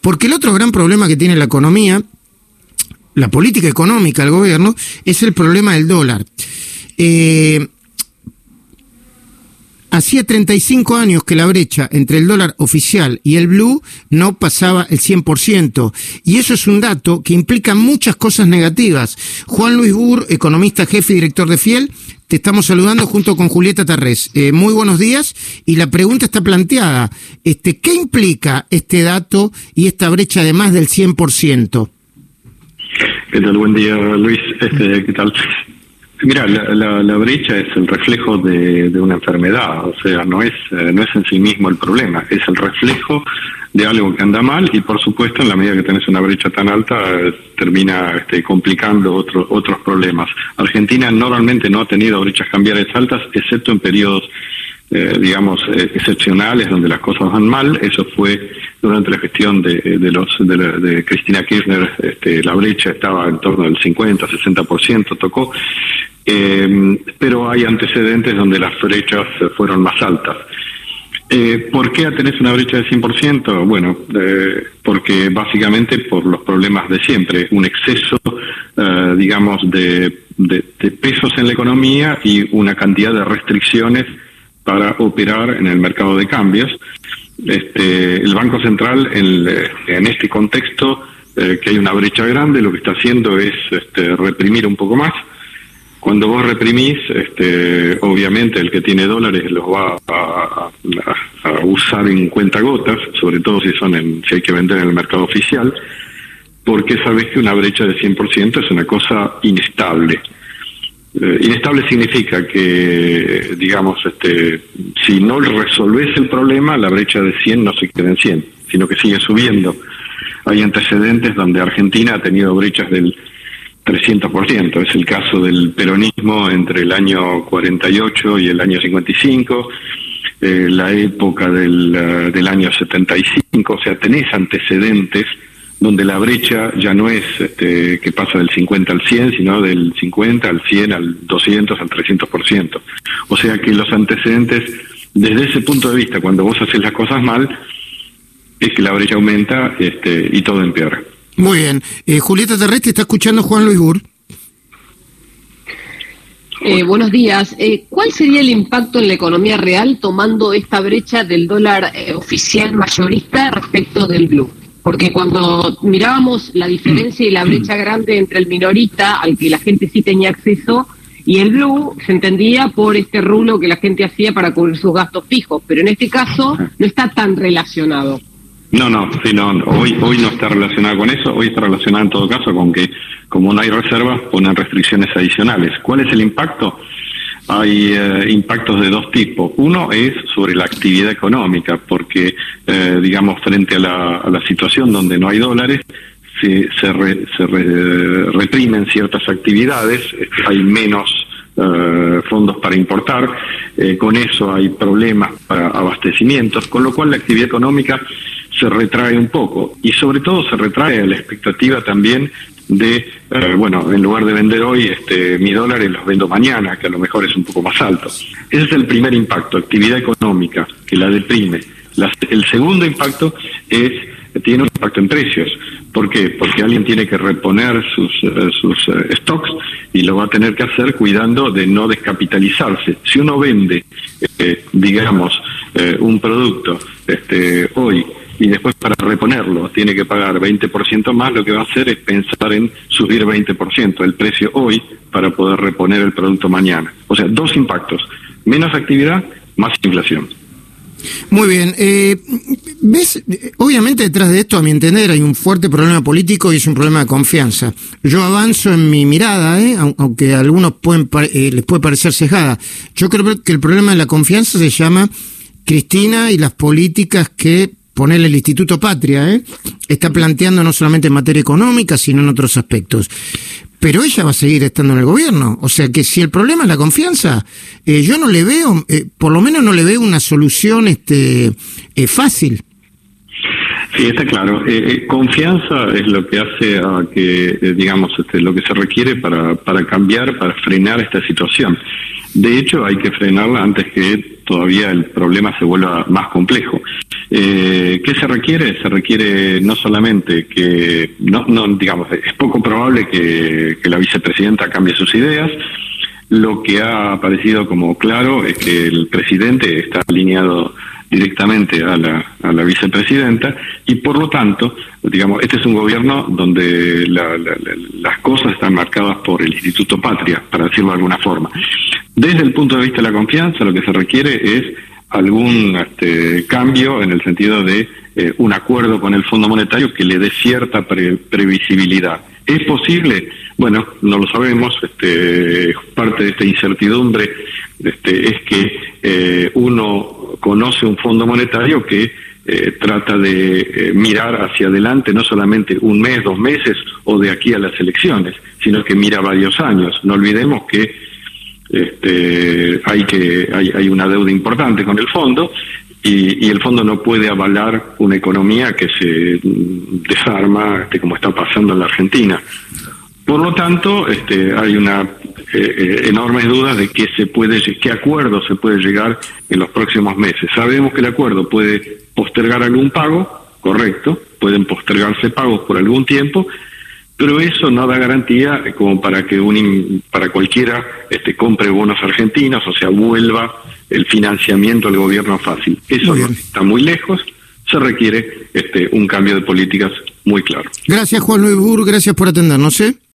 Porque el otro gran problema que tiene la economía, la política económica del gobierno, es el problema del dólar. Eh, Hacía 35 años que la brecha entre el dólar oficial y el blue no pasaba el 100%. Y eso es un dato que implica muchas cosas negativas. Juan Luis Burr, economista jefe y director de Fiel, te estamos saludando junto con Julieta Tarrés. Eh, muy buenos días y la pregunta está planteada. Este, ¿Qué implica este dato y esta brecha de más del 100%? ¿Qué tal? Buen día, Luis. Este, ¿Qué tal? Mira, la, la, brecha es el reflejo de, una enfermedad, o sea, no es, eh, no es en sí mismo el problema, es el reflejo de algo que anda mal y por supuesto en la medida que tenés una brecha tan alta termina este, complicando otros otros problemas. Argentina normalmente no ha tenido brechas cambiarias altas, excepto en periodos eh, digamos, eh, excepcionales donde las cosas van mal. Eso fue durante la gestión de, de los de, Cristina Kirchner, este, la brecha estaba en torno del 50, 60%, tocó. Eh, pero hay antecedentes donde las brechas fueron más altas. Eh, ¿Por qué tenés una brecha de 100%? Bueno, eh, porque básicamente por los problemas de siempre, un exceso, eh, digamos, de, pesos en la economía y una cantidad de restricciones para operar en el mercado de cambios. Este, el Banco Central, en, en este contexto, que hay una brecha grande, lo que está haciendo es este, reprimir un poco más cuando vos reprimís, este, obviamente el que tiene dólares los va a, usar en cuentagotas, sobre todo si son en, si hay que vender en el mercado oficial, porque sabes que una brecha de 100% es una cosa inestable. Eh, inestable significa que, digamos, este, si no resolves el problema, la brecha de 100 no se queda en 100, sino que sigue subiendo. Hay antecedentes donde Argentina ha tenido brechas del 300%. Es el caso del peronismo entre el año 48 y el año 55, eh, la época del, uh, del año 75, o sea, tenés antecedentes donde la brecha ya no es este, que pasa del 50 al 100, sino del 50 al 100, al 200, al 300%. O sea que los antecedentes, desde ese punto de vista, cuando vos haces las cosas mal, es que la brecha aumenta este, y todo empeora. Muy bien. Eh, Julieta Terrestre está escuchando Juan Luis Bur. Eh, buenos días. Eh, ¿Cuál sería el impacto en la economía real tomando esta brecha del dólar eh, oficial mayorista respecto del blue? Porque cuando mirábamos la diferencia y la brecha grande entre el minorista, al que la gente sí tenía acceso, y el blue se entendía por este rulo que la gente hacía para cubrir sus gastos fijos, pero en este caso no está tan relacionado. No, no, sí, no, hoy, hoy no está relacionada con eso, hoy está relacionada en todo caso con que como no hay reservas, ponen restricciones adicionales. ¿Cuál es el impacto? Hay eh, impactos de dos tipos. Uno es sobre la actividad económica, porque, eh, digamos, frente a la, situación donde no hay dólares, se, se, se reprimen ciertas actividades, hay menos eh, fondos para importar, con eso hay problemas para abastecimientos, con lo cual la actividad económica se retrae un poco y sobre todo se retrae a la expectativa también de, eh, bueno, en lugar de vender hoy este, mi dólar, los vendo mañana, que a lo mejor es un poco más alto. Ese es el primer impacto, actividad económica, que la deprime. el segundo impacto es tiene un impacto en precios. ¿Por qué? Porque alguien tiene que reponer sus, eh, sus eh, stocks y lo va a tener que hacer cuidando de no descapitalizarse. Si uno vende, digamos, un producto este, hoy y después para reponerlo tiene que pagar 20% más, lo que va a hacer es pensar en subir 20% el precio hoy para poder reponer el producto mañana. O sea, dos impactos, menos actividad, más inflación. Muy bien. Eh, ¿Ves? Obviamente detrás de esto, a mi entender, hay un fuerte problema político y es un problema de confianza. Yo avanzo en mi mirada, ¿eh? aunque a algunos pueden, eh, les puede parecer cejada. Yo creo que el problema de la confianza se llama Cristina y las políticas que ponerle el Instituto Patria, ¿eh? está planteando no solamente en materia económica, sino en otros aspectos. Pero ella va a seguir estando en el gobierno. O sea que si el problema es la confianza, eh, yo no le veo, eh, por lo menos no le veo una solución este, fácil. Sí, está claro. Eh, eh, confianza es lo que hace a que, eh, digamos, este, lo que se requiere para, para cambiar, para frenar esta situación. De hecho, hay que frenarla antes que todavía el problema se vuelva más complejo. Eh, ¿Qué se requiere? Se requiere no solamente que, no, no digamos, es poco probable que, la vicepresidenta cambie sus ideas, lo que ha aparecido como claro es que el presidente está alineado directamente a la, a la vicepresidenta y por lo tanto, digamos, este es un gobierno donde las cosas están marcadas por el Instituto Patria, para decirlo de alguna forma. Desde el punto de vista de la confianza, lo que se requiere es algún este, cambio en el sentido de eh, un acuerdo con el Fondo Monetario que le dé cierta previsibilidad. ¿Es posible? Bueno, no lo sabemos. Este, parte de esta incertidumbre este, es que eh, uno conoce un Fondo Monetario que eh, trata de eh, mirar hacia adelante no solamente un mes, dos meses o de aquí a las elecciones, sino que mira varios años. No olvidemos que este, hay que hay, hay una deuda importante con el fondo y, y, el fondo no puede avalar una economía que se desarma este, como está pasando en la Argentina. Por lo tanto, este, hay una eh, eh, enormes dudas de qué se puede, qué acuerdo se puede llegar en los próximos meses. Sabemos que el acuerdo puede postergar algún pago, correcto, pueden postergarse pagos por algún tiempo, pero eso no da garantía como para que un, para cualquiera este, compre bonos argentinos, o sea, vuelva el financiamiento al gobierno fácil. Eso está muy lejos, se requiere este, un cambio de políticas muy claro. Gracias Juan Luis Bur, gracias por atendernos. ¿eh?